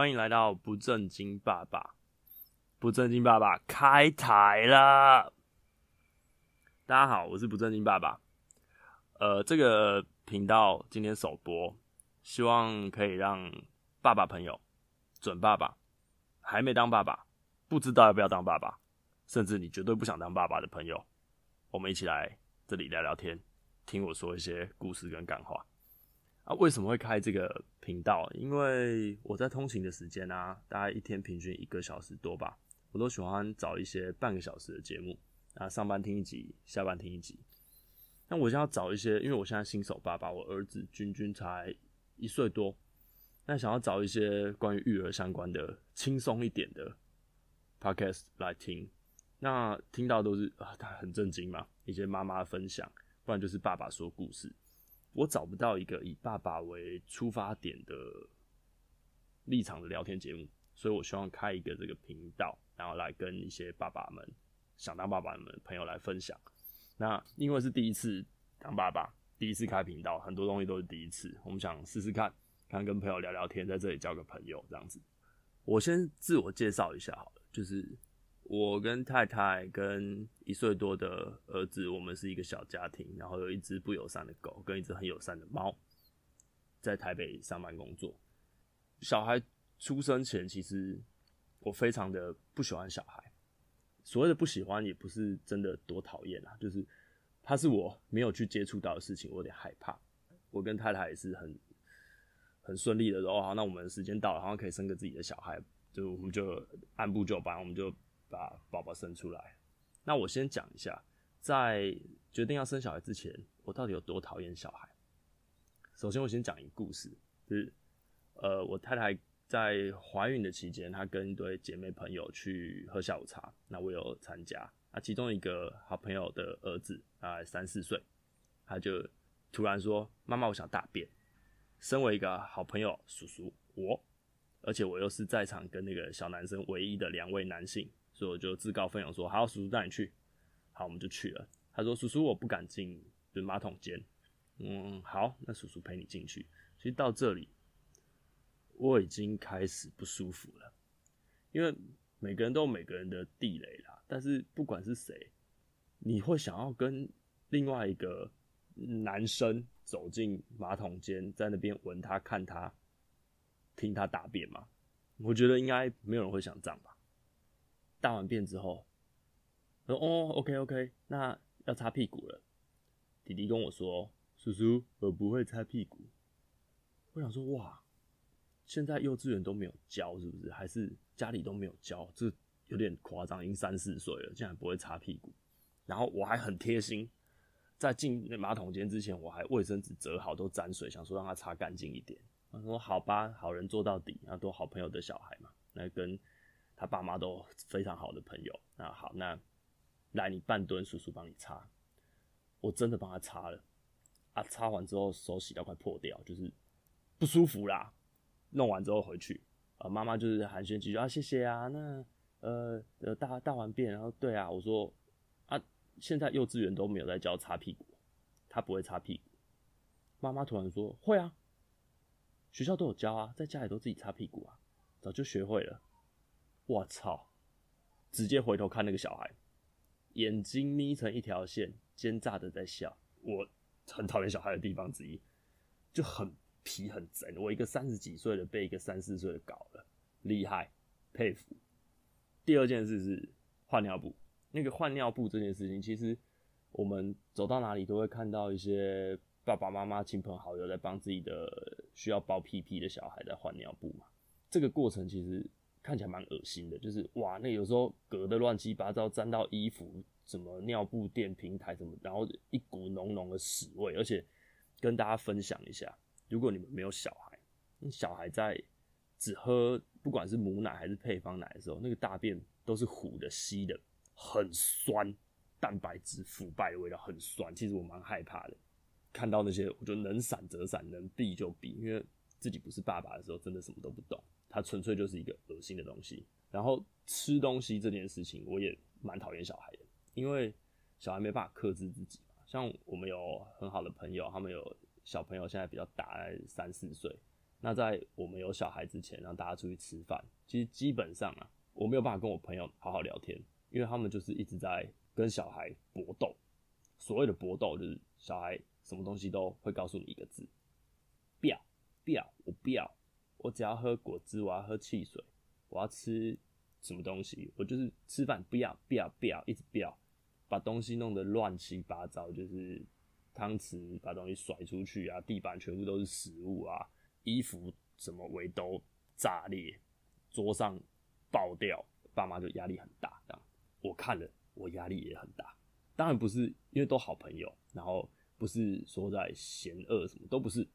欢迎来到不正经爸爸，不正经爸爸开台了。大家好，我是不正经爸爸。呃，这个频道今天首播，希望可以让爸爸朋友、准爸爸、还没当爸爸、不知道要不要当爸爸，甚至你绝对不想当爸爸的朋友，我们一起来这里聊聊天，听我说一些故事跟感话。啊，为什么会开这个频道？因为我在通勤的时间啊，大概一天平均一个小时多吧，我都喜欢找一些半个小时的节目啊，上班听一集，下班听一集。那我现在要找一些，因为我现在新手爸爸，我儿子君君才一岁多，那想要找一些关于育儿相关的轻松一点的 podcast 来听。那听到都是啊，他很震惊嘛，一些妈妈分享，不然就是爸爸说故事。我找不到一个以爸爸为出发点的立场的聊天节目，所以我希望开一个这个频道，然后来跟一些爸爸们想当爸爸们朋友来分享。那因为是第一次当爸爸，第一次开频道，很多东西都是第一次，我们想试试看，看跟朋友聊聊天，在这里交个朋友这样子。我先自我介绍一下好了，就是。我跟太太跟一岁多的儿子，我们是一个小家庭，然后有一只不友善的狗跟一只很友善的猫，在台北上班工作。小孩出生前，其实我非常的不喜欢小孩。所谓的不喜欢，也不是真的多讨厌啊，就是他是我没有去接触到的事情，我有点害怕。我跟太太也是很很顺利的说，哦，好，那我们时间到了，好像可以生个自己的小孩，就我们就按部就班，我们就。把宝宝生出来，那我先讲一下，在决定要生小孩之前，我到底有多讨厌小孩。首先，我先讲一个故事，就是呃，我太太在怀孕的期间，她跟一堆姐妹朋友去喝下午茶，那我有参加。那其中一个好朋友的儿子，大概三四岁，他就突然说：“妈妈，我想大便。”身为一个好朋友叔叔，我，而且我又是在场跟那个小男生唯一的两位男性。所以我就自告奋勇说：“好，叔叔带你去。”好，我们就去了。他说：“叔叔，我不敢进，就马桶间。”嗯，好，那叔叔陪你进去。其实到这里，我已经开始不舒服了，因为每个人都有每个人的地雷啦。但是不管是谁，你会想要跟另外一个男生走进马桶间，在那边闻他、看他、听他大便吗？我觉得应该没有人会想这样吧。大完便之后，说：“哦，OK OK，那要擦屁股了。”弟弟跟我说：“叔叔，我不会擦屁股。”我想说：“哇，现在幼稚园都没有教，是不是？还是家里都没有教？这有点夸张，已经三四岁了，竟然不会擦屁股。”然后我还很贴心，在进马桶间之前，我还卫生纸折好，都沾水，想说让他擦干净一点。他说：“好吧，好人做到底，要多好朋友的小孩嘛，来跟。”他爸妈都非常好的朋友，那好，那来你半蹲，叔叔帮你擦。我真的帮他擦了，啊，擦完之后手洗到快破掉，就是不舒服啦。弄完之后回去，啊，妈妈就是寒暄几句啊，谢谢啊，那呃呃大大完便，然后对啊，我说啊，现在幼稚园都没有在教擦屁股，他不会擦屁股。妈妈突然说会啊，学校都有教啊，在家里都自己擦屁股啊，早就学会了。我操！直接回头看那个小孩，眼睛眯成一条线，奸诈的在笑。我很讨厌小孩的地方之一，就很皮很贼。我一个三十几岁的被一个三四岁的搞了，厉害，佩服。第二件事是换尿布。那个换尿布这件事情，其实我们走到哪里都会看到一些爸爸妈妈、亲朋好友在帮自己的需要包屁屁的小孩在换尿布嘛。这个过程其实。看起来蛮恶心的，就是哇，那有时候隔得乱七八糟，沾到衣服，什么尿布垫平台什么，然后一股浓浓的屎味。而且跟大家分享一下，如果你们没有小孩，小孩在只喝不管是母奶还是配方奶的时候，那个大便都是糊的、稀的，很酸，蛋白质腐败的味道，很酸。其实我蛮害怕的，看到那些我就能闪则闪，能避就避，因为自己不是爸爸的时候，真的什么都不懂。它纯粹就是一个恶心的东西。然后吃东西这件事情，我也蛮讨厌小孩的，因为小孩没办法克制自己嘛。像我们有很好的朋友，他们有小朋友现在比较大，三四岁，那在我们有小孩之前，让大家出去吃饭，其实基本上啊，我没有办法跟我朋友好好聊天，因为他们就是一直在跟小孩搏斗。所谓的搏斗，就是小孩什么东西都会告诉你一个字：不要，不要，我不要。我只要喝果汁，我要喝汽水，我要吃什么东西，我就是吃饭不要，不要，不要，一直不要，把东西弄得乱七八糟，就是汤匙把东西甩出去啊，地板全部都是食物啊，衣服什么围兜炸裂，桌上爆掉，爸妈就压力很大。这样我看了，我压力也很大。当然不是因为都好朋友，然后不是说在嫌恶什么，都不是。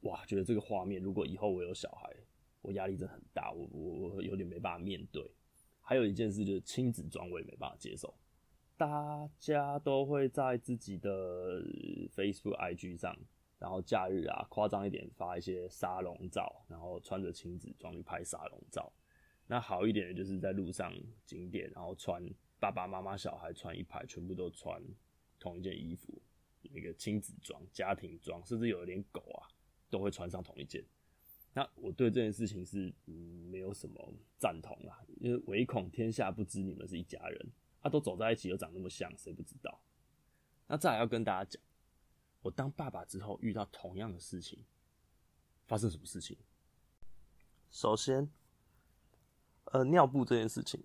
哇，觉得这个画面，如果以后我有小孩，我压力真的很大，我我我有点没办法面对。还有一件事就是亲子装，我也没办法接受。大家都会在自己的 Facebook、IG 上，然后假日啊，夸张一点发一些沙龙照，然后穿着亲子装去拍沙龙照。那好一点的就是在路上景点，然后穿。爸爸妈妈、小孩穿一排，全部都穿同一件衣服，那个亲子装、家庭装，甚至有一点狗啊，都会穿上同一件。那我对这件事情是嗯没有什么赞同啦，因为唯恐天下不知你们是一家人啊，都走在一起又长那么像，谁不知道？那再来要跟大家讲，我当爸爸之后遇到同样的事情，发生什么事情？首先，呃，尿布这件事情。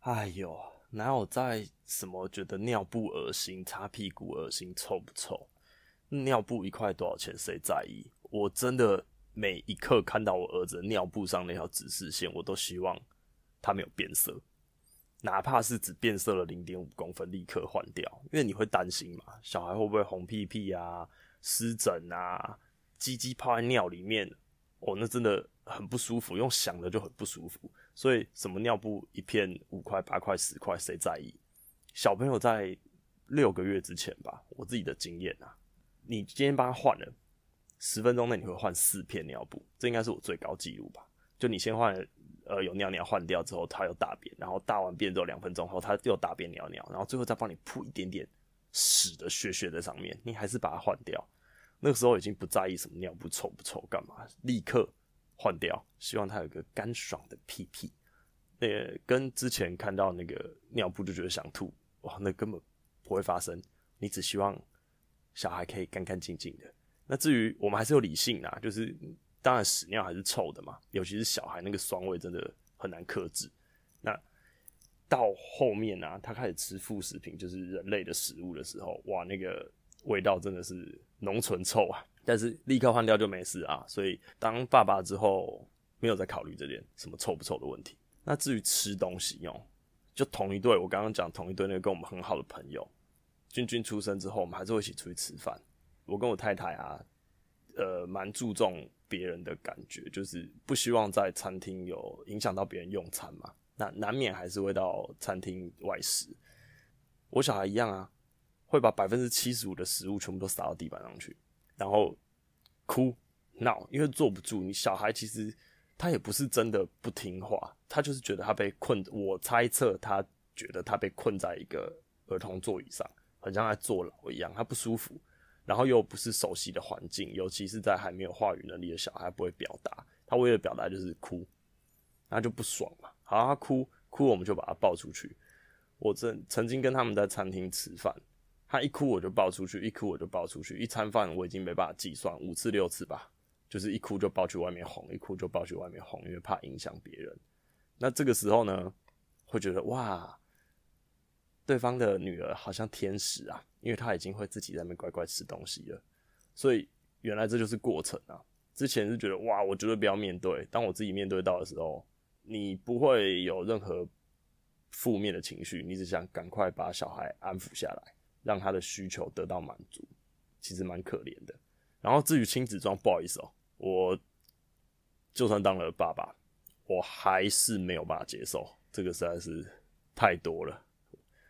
哎呦，哪有在什么觉得尿布恶心、擦屁股恶心、臭不臭？尿布一块多少钱？谁在意？我真的每一刻看到我儿子尿布上那条指示线，我都希望他没有变色，哪怕是只变色了零点五公分，立刻换掉。因为你会担心嘛，小孩会不会红屁屁啊、湿疹啊、鸡鸡泡在尿里面？哦，那真的很不舒服，用想的就很不舒服。所以什么尿布一片五块八块十块，谁在意？小朋友在六个月之前吧，我自己的经验啊，你今天帮他换了十分钟内，你会换四片尿布，这应该是我最高纪录吧？就你先换，呃，有尿尿换掉之后，他又大便，然后大完便之后两分钟后，他又大便尿尿，然后最后再帮你铺一点点屎的屑屑在上面，你还是把它换掉。那个时候已经不在意什么尿布臭不臭，干嘛？立刻。换掉，希望他有个干爽的屁屁。那个跟之前看到那个尿布就觉得想吐，哇，那根本不会发生。你只希望小孩可以干干净净的。那至于我们还是有理性啦，就是当然屎尿还是臭的嘛，尤其是小孩那个酸味真的很难克制。那到后面啊，他开始吃副食品，就是人类的食物的时候，哇，那个味道真的是浓醇臭啊。但是立刻换掉就没事啊，所以当爸爸之后没有再考虑这点什么臭不臭的问题。那至于吃东西哦，就同一对，我刚刚讲同一对那个跟我们很好的朋友，君君出生之后，我们还是会一起出去吃饭。我跟我太太啊，呃，蛮注重别人的感觉，就是不希望在餐厅有影响到别人用餐嘛。那难免还是会到餐厅外食。我小孩一样啊，会把百分之七十五的食物全部都撒到地板上去。然后哭闹，因为坐不住。你小孩其实他也不是真的不听话，他就是觉得他被困。我猜测他觉得他被困在一个儿童座椅上，很像在坐牢一样，他不舒服。然后又不是熟悉的环境，尤其是在还没有话语能力的小孩，不会表达。他为了表达就是哭，那就不爽嘛。好，他哭哭，我们就把他抱出去。我曾曾经跟他们在餐厅吃饭。他一哭我就抱出去，一哭我就抱出去。一餐饭我已经没办法计算五次六次吧，就是一哭就抱去外面哄，一哭就抱去外面哄，因为怕影响别人。那这个时候呢，会觉得哇，对方的女儿好像天使啊，因为她已经会自己在那边乖乖吃东西了。所以原来这就是过程啊。之前是觉得哇，我绝对不要面对。当我自己面对到的时候，你不会有任何负面的情绪，你只想赶快把小孩安抚下来。让他的需求得到满足，其实蛮可怜的。然后至于亲子装，不好意思哦，我就算当了爸爸，我还是没有办法接受，这个实在是太多了。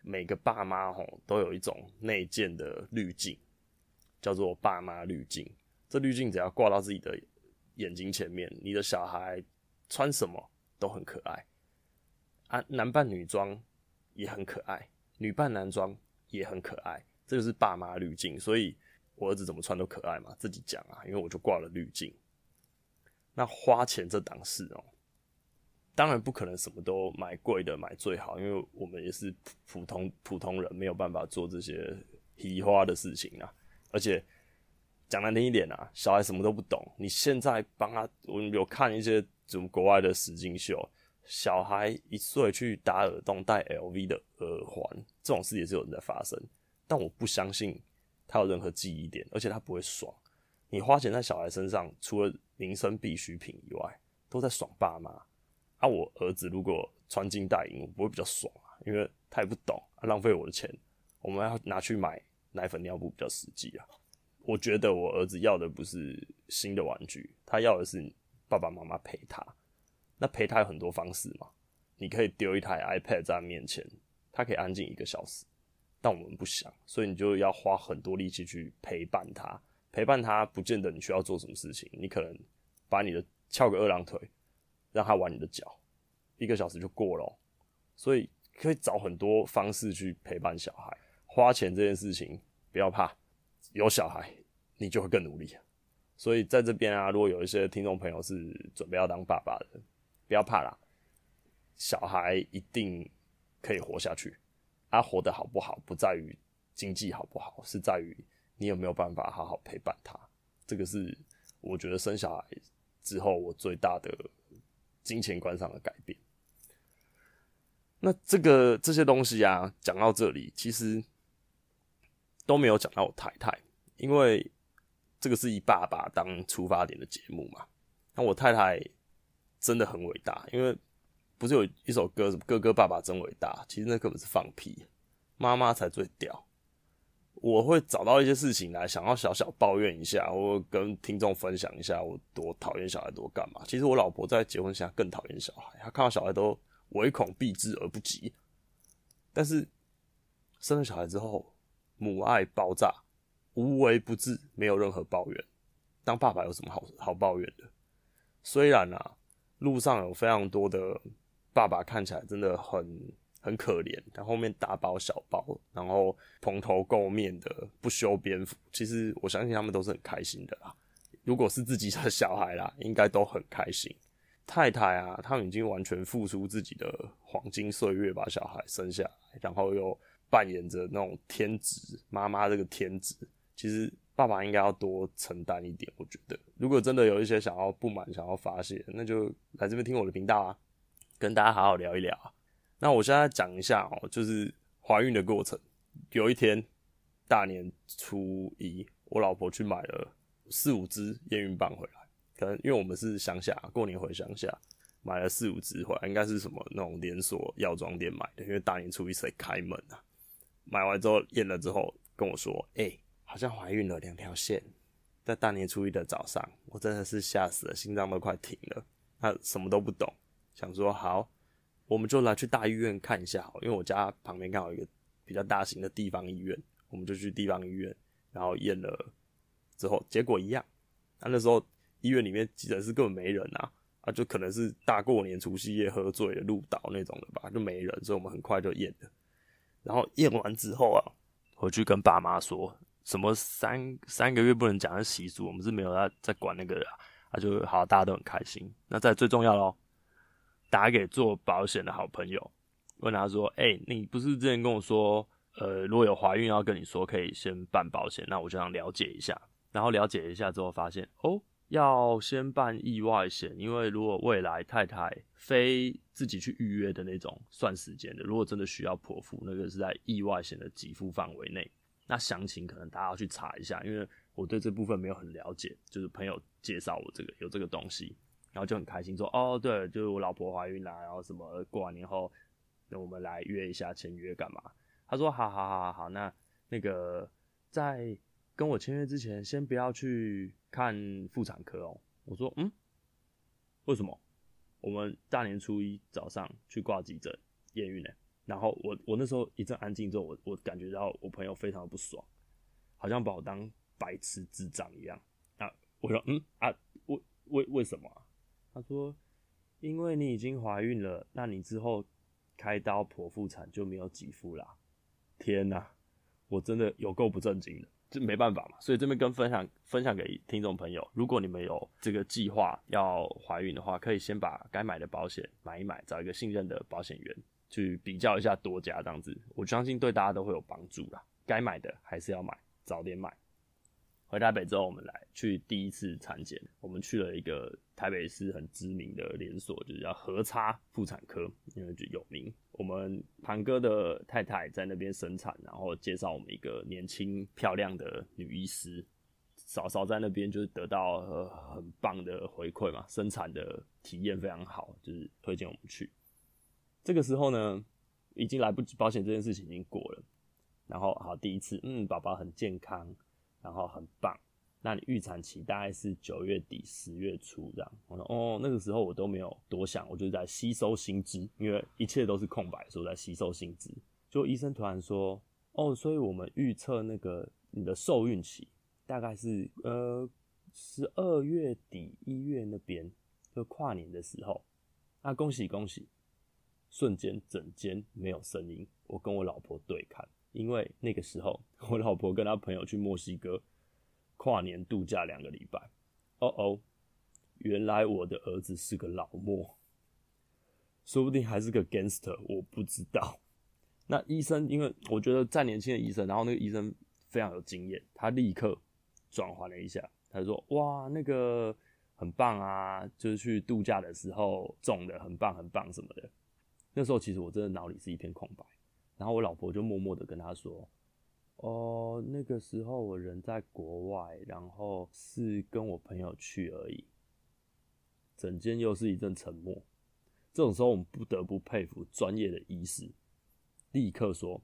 每个爸妈吼都有一种内建的滤镜，叫做爸妈滤镜。这滤镜只要挂到自己的眼睛前面，你的小孩穿什么都很可爱啊，男扮女装也很可爱，女扮男装。也很可爱，这就是爸妈滤镜，所以我儿子怎么穿都可爱嘛，自己讲啊，因为我就挂了滤镜。那花钱这档事哦，当然不可能什么都买贵的买最好，因为我们也是普通普通人，没有办法做这些奇花的事情啊。而且讲难听一点啊，小孩什么都不懂，你现在帮他，我有看一些什么国外的实境秀，小孩一岁去打耳洞戴 LV 的耳环，这种事也是有人在发生，但我不相信他有任何记忆点，而且他不会爽。你花钱在小孩身上，除了民生必需品以外，都在爽爸妈。啊，我儿子如果穿金戴银，我不会比较爽啊，因为他也不懂，啊、浪费我的钱。我们要拿去买奶粉尿布比较实际啊。我觉得我儿子要的不是新的玩具，他要的是爸爸妈妈陪他。那陪他有很多方式嘛，你可以丢一台 iPad 在他面前，他可以安静一个小时。但我们不想，所以你就要花很多力气去陪伴他。陪伴他不见得你需要做什么事情，你可能把你的翘个二郎腿，让他玩你的脚，一个小时就过了。所以可以找很多方式去陪伴小孩。花钱这件事情不要怕，有小孩你就会更努力。所以在这边啊，如果有一些听众朋友是准备要当爸爸的，不要怕啦，小孩一定可以活下去。他活得好不好，不在于经济好不好，是在于。你有没有办法好好陪伴他？这个是我觉得生小孩之后我最大的金钱观上的改变。那这个这些东西啊，讲到这里其实都没有讲到我太太，因为这个是以爸爸当出发点的节目嘛。那我太太真的很伟大，因为不是有一首歌什么“哥哥爸爸真伟大”，其实那根本是放屁，妈妈才最屌。我会找到一些事情来想要小小抱怨一下，或跟听众分享一下我多讨厌小孩多干嘛。其实我老婆在结婚前更讨厌小孩，她看到小孩都唯恐避之而不及。但是生了小孩之后，母爱爆炸，无微不至，没有任何抱怨。当爸爸有什么好好抱怨的？虽然啊，路上有非常多的爸爸看起来真的很。很可怜，他后面大包小包，然后蓬头垢面的，不修边幅。其实我相信他们都是很开心的啦。如果是自己的小孩啦，应该都很开心。太太啊，他们已经完全付出自己的黄金岁月把小孩生下来，然后又扮演着那种天职妈妈这个天职。其实爸爸应该要多承担一点。我觉得，如果真的有一些想要不满、想要发泄，那就来这边听我的频道啊，跟大家好好聊一聊。那我现在讲一下哦，就是怀孕的过程。有一天大年初一，我老婆去买了四五支验孕棒回来。可能因为我们是乡下，过年回乡下，买了四五支回来，应该是什么那种连锁药妆店买的。因为大年初一才开门啊。买完之后验了之后跟我说：“哎、好像怀孕了两条线。”在大年初一的早上，我真的是吓死了，心脏都快停了。他什么都不懂，想说好。我们就来去大医院看一下，因为我家旁边刚好有一个比较大型的地方医院，我们就去地方医院，然后验了之后结果一样。那那时候医院里面急诊室根本没人啊，啊，就可能是大过年除夕夜喝醉了路倒那种的吧，就没人，所以我们很快就验了。然后验完之后啊，回去跟爸妈说什么三三个月不能讲的习俗，我们是没有在在管那个的啊，就好，大家都很开心。那在最重要喽。打给做保险的好朋友，问他说：“哎、你不是之前跟我说，呃，如果有怀孕要跟你说，可以先办保险？那我就想了解一下。然后了解一下之后，发现哦，要先办意外险，因为如果未来太太非自己去预约的那种算时间的，如果真的需要剖腹，那个是在意外险的给付范围内。那详情可能大家要去查一下，因为我对这部分没有很了解，就是朋友介绍我这个有这个东西。”然后就很开心说：“哦，对，就是我老婆怀孕啦，然后什么过完年后，那我们来约一下签约干嘛？”他说：“好好好好好，那那个在跟我签约之前，先不要去看妇产科哦。”我说：“嗯，为什么？我们大年初一早上去挂急诊验孕呢？”然后我我那时候一阵安静之后，我我感觉到我朋友非常的不爽，好像把我当白痴智障一样。啊，我说：“嗯啊，为为为什么？”他说：“因为你已经怀孕了，那你之后开刀剖腹产就没有给付啦。”天哪，我真的有够不正经的。这没办法嘛。所以这边跟分享分享给听众朋友，如果你们有这个计划要怀孕的话，可以先把该买的保险买一买，找一个信任的保险员去比较一下多家这样子，我相信对大家都会有帮助啦。该买的还是要买，早点买。回台北之后，我们来去第一次产检。我们去了一个台北市很知名的连锁，就是叫和差妇产科，因为就有名。我们盘哥的太太在那边生产，然后介绍我们一个年轻漂亮的女医师，嫂嫂在那边就是得到呃很棒的回馈嘛，生产的体验非常好，就是推荐我们去。这个时候呢，已经来不及，保险这件事情已经过了。然后好，第一次，嗯，宝宝很健康。然后很棒，那你预产期大概是九月底十月初这样。我说哦，那个时候我都没有多想，我就在吸收新知，因为一切都是空白，所以我在吸收新知。就医生突然说，哦，所以我们预测那个你的受孕期大概是呃十二月底一月那边，就跨年的时候。那恭喜恭喜，瞬间整间没有声音，我跟我老婆对看。因为那个时候，我老婆跟她朋友去墨西哥跨年度假两个礼拜。哦哦，原来我的儿子是个老莫，说不定还是个 gangster，我不知道。那医生，因为我觉得再年轻的医生，然后那个医生非常有经验，他立刻转换了一下，他说：“哇，那个很棒啊，就是去度假的时候种的很棒很棒什么的。”那时候其实我真的脑里是一片空白。然后我老婆就默默的跟他说：“哦，那个时候我人在国外，然后是跟我朋友去而已。”整间又是一阵沉默。这种时候，我们不得不佩服专业的医师，立刻说：“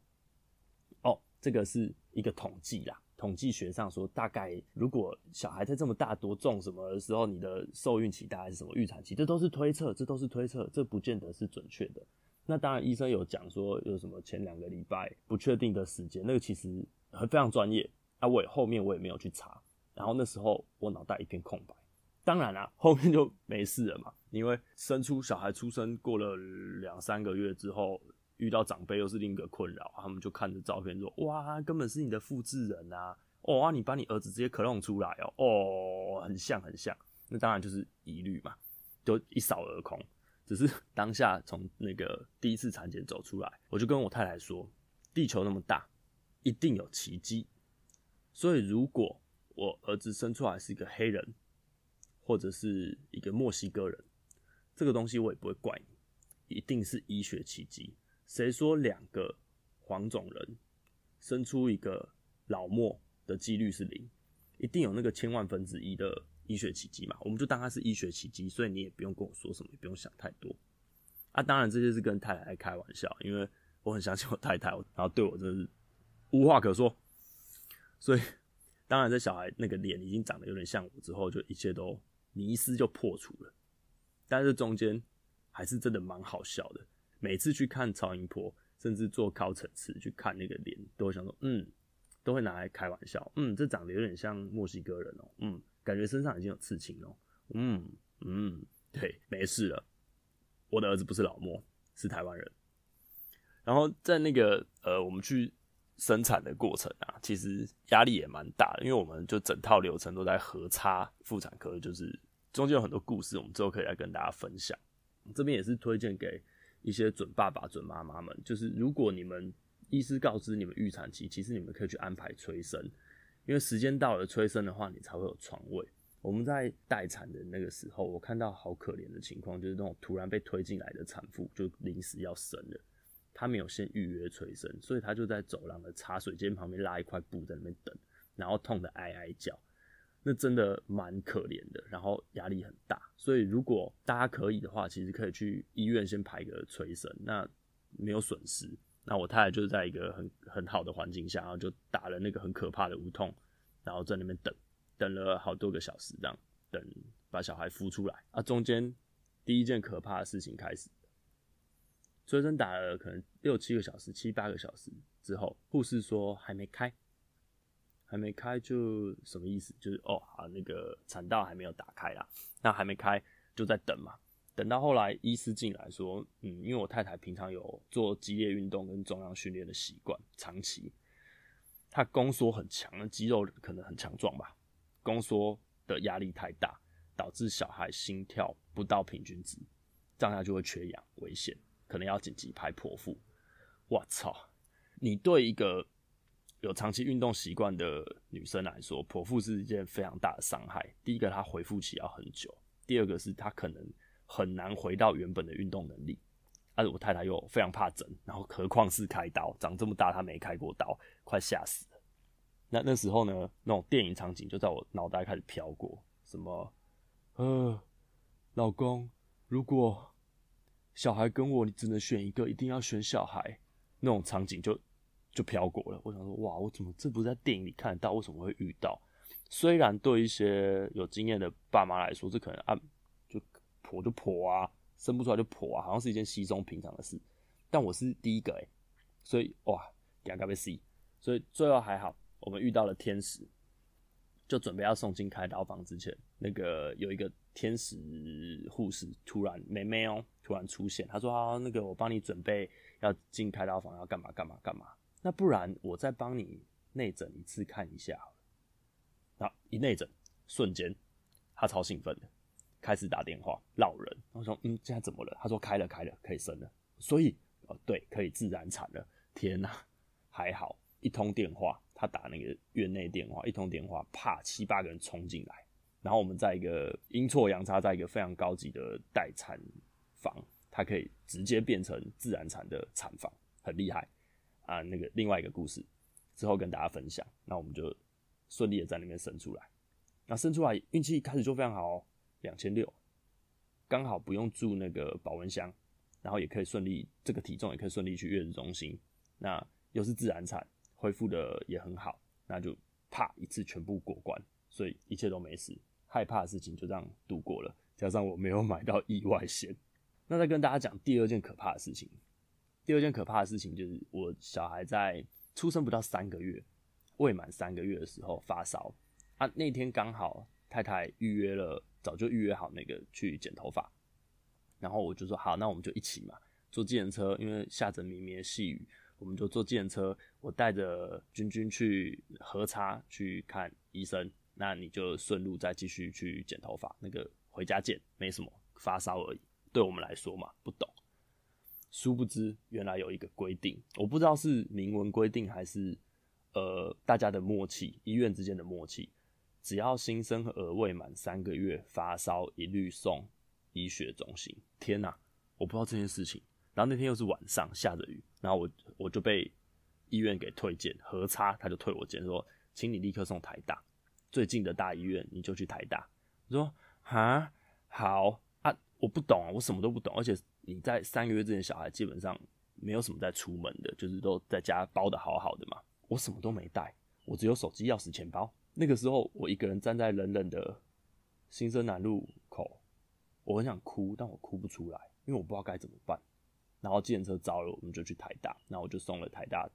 哦，这个是一个统计啦，统计学上说，大概如果小孩在这么大多重什么的时候，你的受孕期大概是什么预产期？这都是推测，这都是推测，这不见得是准确的。”那当然，医生有讲说有什么前两个礼拜不确定的时间，那个其实很非常专业。啊，我也后面我也没有去查，然后那时候我脑袋一片空白。当然啦，后面就没事了嘛，因为生出小孩出生过了两三个月之后，遇到长辈又是另一个困扰，他们就看着照片说：“哇，根本是你的复制人啊！哦，啊，你把你儿子直接克隆出来哦，哦，很像很像。”那当然就是疑虑嘛，就一扫而空。只是 当下从那个第一次产检走出来，我就跟我太太说：“地球那么大，一定有奇迹。所以如果我儿子生出来是一个黑人，或者是一个墨西哥人，这个东西我也不会怪你，一定是医学奇迹。谁说两个黄种人生出一个老墨的几率是零？一定有那个千万分之一的。”医学奇迹嘛，我们就当它是医学奇迹，所以你也不用跟我说什么，也不用想太多。啊，当然这些是跟太太开玩笑，因为我很相信我太太，然后对我真是无话可说。所以，当然这小孩那个脸已经长得有点像我之后，就一切都迷思就破除了。但是中间还是真的蛮好笑的，每次去看超音波，甚至做高层次去看那个脸，都会想说，嗯，都会拿来开玩笑，嗯，这长得有点像墨西哥人哦，嗯。感觉身上已经有刺青了，嗯嗯，对，没事了。我的儿子不是老莫，是台湾人。然后在那个呃，我们去生产的过程啊，其实压力也蛮大的，因为我们就整套流程都在核差妇产科，就是中间有很多故事，我们之后可以来跟大家分享。这边也是推荐给一些准爸爸、准妈妈们，就是如果你们医师告知你们预产期，其实你们可以去安排催生。因为时间到了催生的话，你才会有床位。我们在待产的那个时候，我看到好可怜的情况，就是那种突然被推进来的产妇，就临时要生了，她没有先预约催生，所以她就在走廊的茶水间旁边拉一块布在那边等，然后痛得哀哀叫，那真的蛮可怜的，然后压力很大。所以如果大家可以的话，其实可以去医院先排个催生，那没有损失。那我太太就是在一个很很好的环境下，然后就打了那个很可怕的无痛，然后在那边等，等了好多个小时，这样等把小孩孵出来。啊，中间第一件可怕的事情开始，催生打了可能六七个小时、七八个小时之后，护士说还没开，还没开就什么意思？就是哦，啊那个产道还没有打开啦，那还没开就在等嘛。等到后来，医师进来说：“嗯，因为我太太平常有做激烈运动跟重量训练的习惯，长期，他宫缩很强，肌肉可能很强壮吧，宫缩的压力太大，导致小孩心跳不到平均值，这样就会缺氧，危险，可能要紧急拍剖腹。我操！你对一个有长期运动习惯的女生来说，剖腹是一件非常大的伤害。第一个，她恢复期要很久；第二个是她可能很难回到原本的运动能力。而我太太又非常怕针，然后何况是开刀，长这么大她没开过刀，快吓死了。那那时候呢，那种电影场景就在我脑袋开始飘过，什么，呃，老公，如果小孩跟我，你只能选一个，一定要选小孩，那种场景就就飘过了。我想说，哇，我怎么这不是在电影里看得到？为什么会遇到？虽然对一些有经验的爸妈来说，这可能啊，我就剖啊。生不出来就剖啊，好像是一件稀松平常的事。但我是第一个哎、欸，所以哇，两个被 C，所以最后还好，我们遇到了天使，就准备要送进开刀房之前，那个有一个天使护士突然妹妹哦，突然出现，他说啊，那个我帮你准备要进开刀房，要干嘛干嘛干嘛。那不然我再帮你内诊一次看一下好。一内诊，瞬间他超兴奋的。开始打电话闹人，我说嗯，现在怎么了？他说开了开了，可以生了，所以哦对，可以自然产了。天哪，还好，一通电话，他打那个院内电话，一通电话，啪，七八个人冲进来，然后我们在一个阴错阳差，在一个非常高级的待产房，它可以直接变成自然产的产房，很厉害啊。那个另外一个故事之后跟大家分享，那我们就顺利的在那边生出来，那生出来运气一开始就非常好哦。两千六，刚好不用住那个保温箱，然后也可以顺利，这个体重也可以顺利去月子中心。那又是自然产，恢复的也很好，那就啪一次全部过关，所以一切都没事。害怕的事情就这样度过了，加上我没有买到意外险。那再跟大家讲第二件可怕的事情，第二件可怕的事情就是我小孩在出生不到三个月，未满三个月的时候发烧啊，那天刚好太太预约了。早就预约好那个去剪头发，然后我就说好，那我们就一起嘛，坐计程车，因为下着绵绵细雨，我们就坐计程车。我带着君君去核查去看医生，那你就顺路再继续去剪头发。那个回家见，没什么，发烧而已。对我们来说嘛，不懂。殊不知原来有一个规定，我不知道是明文规定还是呃大家的默契，医院之间的默契。只要新生儿未满三个月发烧，一律送医学中心。天哪，我不知道这件事情。然后那天又是晚上，下着雨，然后我我就被医院给退件，核差他就退我件，说请你立刻送台大最近的大医院，你就去台大。我说啊，好啊，我不懂啊，我什么都不懂。而且你在三个月之前，小孩基本上没有什么在出门的，就是都在家包得好好的嘛。我什么都没带，我只有手机、钥匙、钱包。那个时候，我一个人站在冷冷的新生南路口，我很想哭，但我哭不出来，因为我不知道该怎么办。然后计程车招了，我们就去台大，然后我就送了台大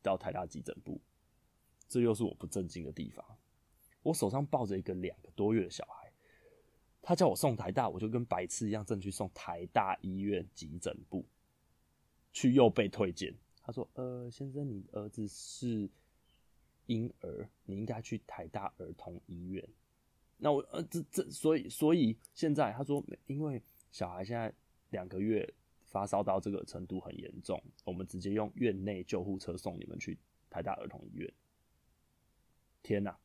到台大急诊部。这又是我不正经的地方。我手上抱着一个两个多月的小孩，他叫我送台大，我就跟白痴一样，正去送台大医院急诊部，去又被推荐。他说：“呃，先生，你儿子是。”婴儿，你应该去台大儿童医院。那我呃，这这，所以所以现在他说，因为小孩现在两个月发烧到这个程度很严重，我们直接用院内救护车送你们去台大儿童医院。天哪，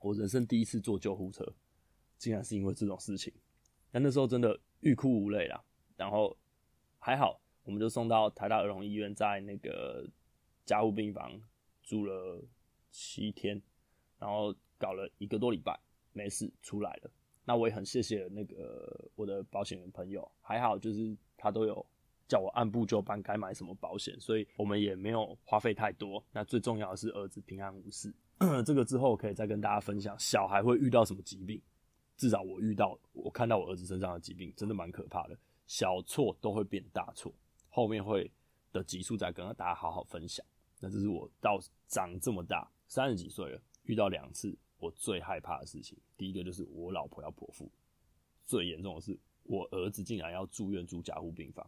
我人生第一次坐救护车，竟然是因为这种事情。但那时候真的欲哭无泪啦。然后还好，我们就送到台大儿童医院，在那个加护病房住了。七天，然后搞了一个多礼拜，没事出来了。那我也很谢谢那个我的保险员朋友，还好就是他都有叫我按部就班该买什么保险，所以我们也没有花费太多。那最重要的是儿子平安无事。这个之后可以再跟大家分享，小孩会遇到什么疾病。至少我遇到，我看到我儿子身上的疾病真的蛮可怕的，小错都会变大错。后面会的集数再跟大家好好分享。那这是我到长这么大。三十几岁了，遇到两次我最害怕的事情。第一个就是我老婆要剖腹，最严重的是我儿子竟然要住院住加护病房，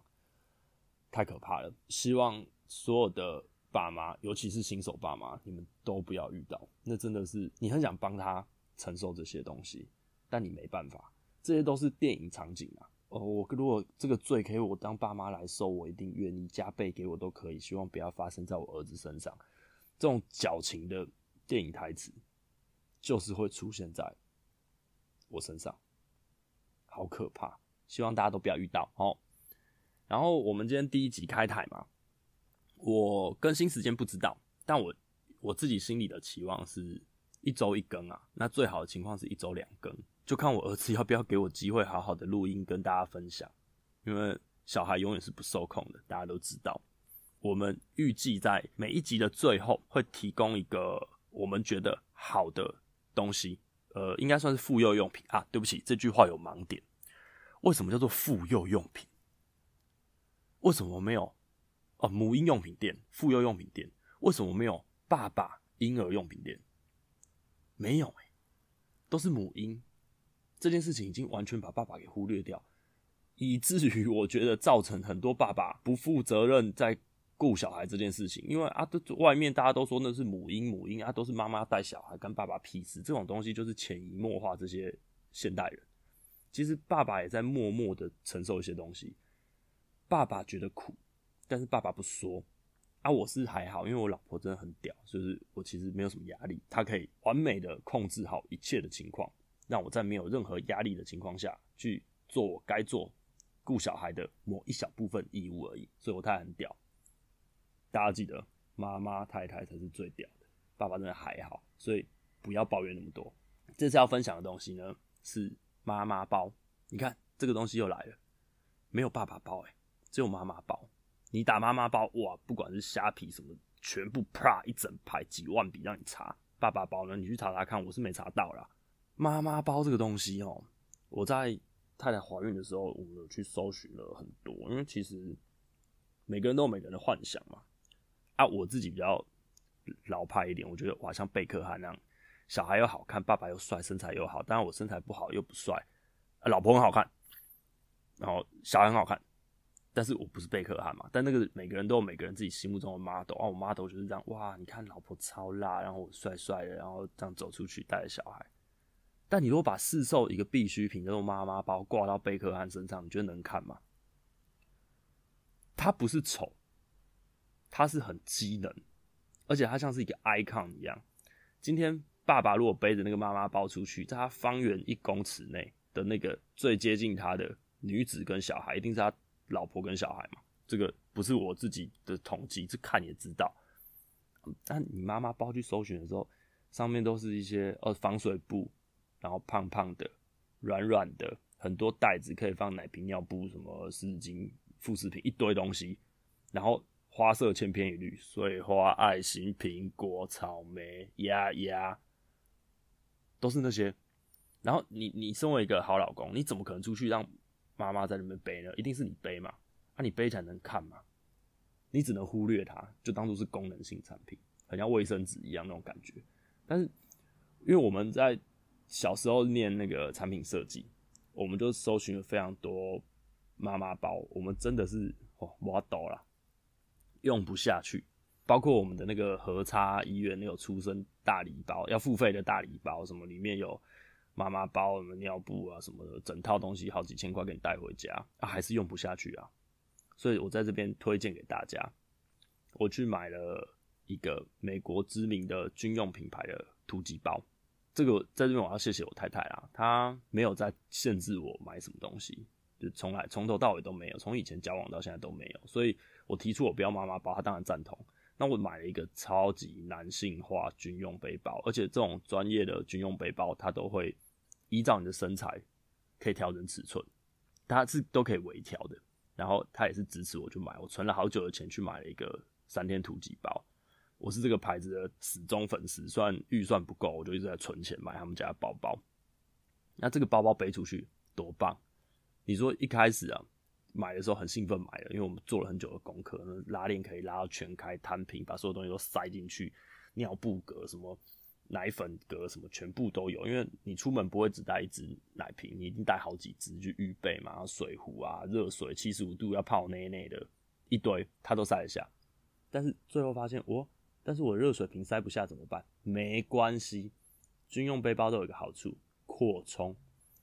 太可怕了。希望所有的爸妈，尤其是新手爸妈，你们都不要遇到。那真的是你很想帮他承受这些东西，但你没办法。这些都是电影场景啊。哦，我如果这个罪可以我当爸妈来受，我一定愿意加倍给我都可以。希望不要发生在我儿子身上。这种矫情的电影台词，就是会出现在我身上，好可怕。希望大家都不要遇到哦。然后我们今天第一集开台嘛。我更新时间不知道，但我我自己心里的期望是一周一更啊。那最好的情况是一周两更，就看我儿子要不要给我机会好好的录音跟大家分享。因为小孩永远是不受控的，大家都知道。我们预计在每一集的最后会提供一个我们觉得好的东西，呃，应该算是妇幼用品啊。对不起，这句话有盲点。为什么叫做妇幼用品？为什么没有？哦，母婴用品店、妇幼用品店，为什么没有爸爸婴儿用品店？没有哎、都是母婴。这件事情已经完全把爸爸给忽略掉，以至于我觉得造成很多爸爸不负责任在顾小孩这件事情。因为啊，这外面大家都说那是母婴，母婴啊都是妈妈带小孩，跟爸爸屁事。这种东西就是潜移默化这些现代人。其实爸爸也在默默的承受一些东西，爸爸觉得苦。但是爸爸不说啊，我是还好，因为我老婆真的很屌，就是我其实没有什么压力，她可以完美的控制好一切的情况，让我在没有任何压力的情况下去做我该做顾小孩的某一小部分义务而已，所以我太太很屌。大家记得，妈妈太太才是最屌的，爸爸真的还好，所以不要抱怨那么多。这次要分享的东西呢是妈妈包，你看这个东西又来了，没有爸爸包欸，只有妈妈包。你打妈妈包哇，不管是虾皮什么，全部啪一整排几万笔让你查。爸爸包呢，你去查查看，我是没查到啦。妈妈包这个东西哦，我在太太怀孕的时候，我有去搜寻了很多，因为其实每个人都有每个人的幻想嘛。啊，我自己比较老派一点，我觉得哇，像贝克汉那样，小孩又好看，爸爸又帅，身材又好。当然我身材不好又不帅，啊，老婆很好看，然后小孩很好看。但是我不是贝克汉嘛，但那个每个人都有每个人自己心目中的 model 啊，我 model 就是这样，哇，你看老婆超辣，然后我帅帅的，然后这样走出去带着小孩。但你如果把市售一个必需品那种妈妈包挂到贝克汉身上，你觉得能看吗？它不是丑，它是很机能，而且它像是一个 icon 一样。今天爸爸如果背着那个妈妈包出去，在他方圆一公尺内的那个最接近他的女子跟小孩，一定是他。老婆跟小孩嘛，这个不是我自己的统计，这看也知道。但你妈妈包去搜寻的时候，上面都是一些呃防水布，然后胖胖的、软软的，很多袋子可以放奶瓶、尿布、什么湿纸巾、副食品，一堆东西。然后花色千篇一律，碎花、爱心、苹果、草莓、鸭鸭，都是那些。然后你你身为一个好老公，你怎么可能出去让？妈妈在那边背呢，一定是你背嘛？啊，你背起来能看嘛？你只能忽略它，就当做是功能性产品，很像卫生纸一样那种感觉。但是，因为我们在小时候念那个产品设计，我们就搜寻了非常多妈妈包，我们真的是哦，我抖了，用不下去。包括我们的那个和差医院那个出生大礼包，要付费的大礼包，什么里面有。妈妈包、什么尿布啊什么的，整套东西好几千块给你带回家啊，还是用不下去啊。所以我在这边推荐给大家，我去买了一个美国知名的军用品牌的突击包。这个在这边我要谢谢我太太啦，她没有在限制我买什么东西，就从来从头到尾都没有，从以前交往到现在都没有。所以我提出我不要妈妈包，她当然赞同。那我买了一个超级男性化军用背包，而且这种专业的军用背包，它都会依照你的身材可以调整尺寸，它是都可以微调的。然后它也是支持我去买，我存了好久的钱去买了一个三天突击包。我是这个牌子的死忠粉丝，虽然预算不够，我就一直在存钱买他们家的包包。那这个包包背出去多棒！你说一开始啊。买的时候很兴奋买了，因为我们做了很久的功课，拉链可以拉到全开摊平，把所有东西都塞进去，尿布格、什么奶粉格什么全部都有。因为你出门不会只带一只奶瓶，你一定带好几只去预备嘛，水壶啊、热水七十五度要泡内内的一堆，它都塞得下。但是最后发现我，但是我热水瓶塞不下怎么办？没关系，军用背包都有一个好处，扩充，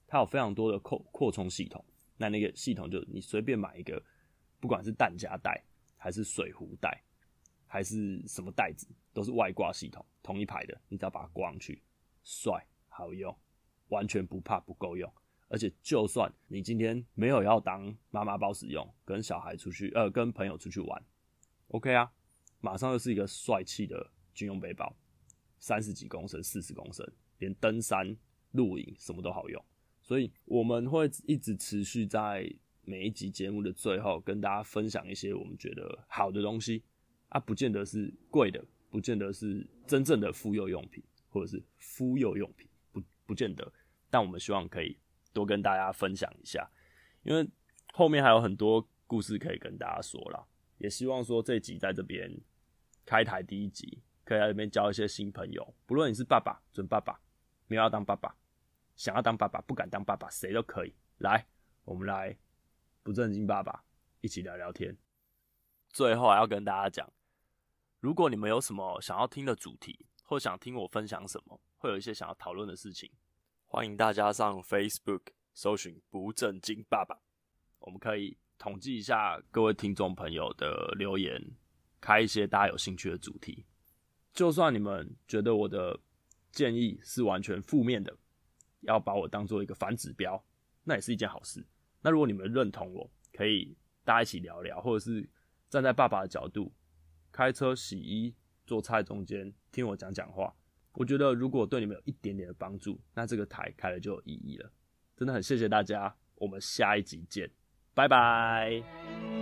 它有非常多的扩扩充系统。那那个系统就你随便买一个，不管是弹夹袋还是水壶袋，还是什么袋子，都是外挂系统，同一排的，你只要把它挂上去，帅，好用，完全不怕不够用。而且就算你今天没有要当妈妈包使用，跟小孩出去，呃，跟朋友出去玩，OK 啊，马上又是一个帅气的军用背包，三十几公升、四十公升，连登山、露营什么都好用。所以我们会一直持续在每一集节目的最后跟大家分享一些我们觉得好的东西啊，不见得是贵的，不见得是真正的妇幼用品，或者是妇幼用品，不不见得，但我们希望可以。多跟大家分享一下，因为后面还有很多故事可以跟大家说啦。也希望说这集在这边开台第一集，可以在这边交一些新朋友。不论你是爸爸、准爸爸，没有要当爸爸，想要当爸爸不敢当爸爸，谁都可以来。我们来不正经爸爸一起聊聊天。最后还要跟大家讲，如果你们有什么想要听的主题，或想听我分享什么，会有一些想要讨论的事情。欢迎大家上 Facebook 搜寻“不正经爸爸”，我们可以统计一下各位听众朋友的留言，开一些大家有兴趣的主题。就算你们觉得我的建议是完全负面的，要把我当做一个反指标，那也是一件好事。那如果你们认同我，可以大家一起聊聊，或者是站在爸爸的角度，开车、洗衣、做菜中间听我讲讲话。我觉得如果对你们有一点点的帮助，那这个台开了就有意义了。真的很谢谢大家，我们下一集见，拜拜。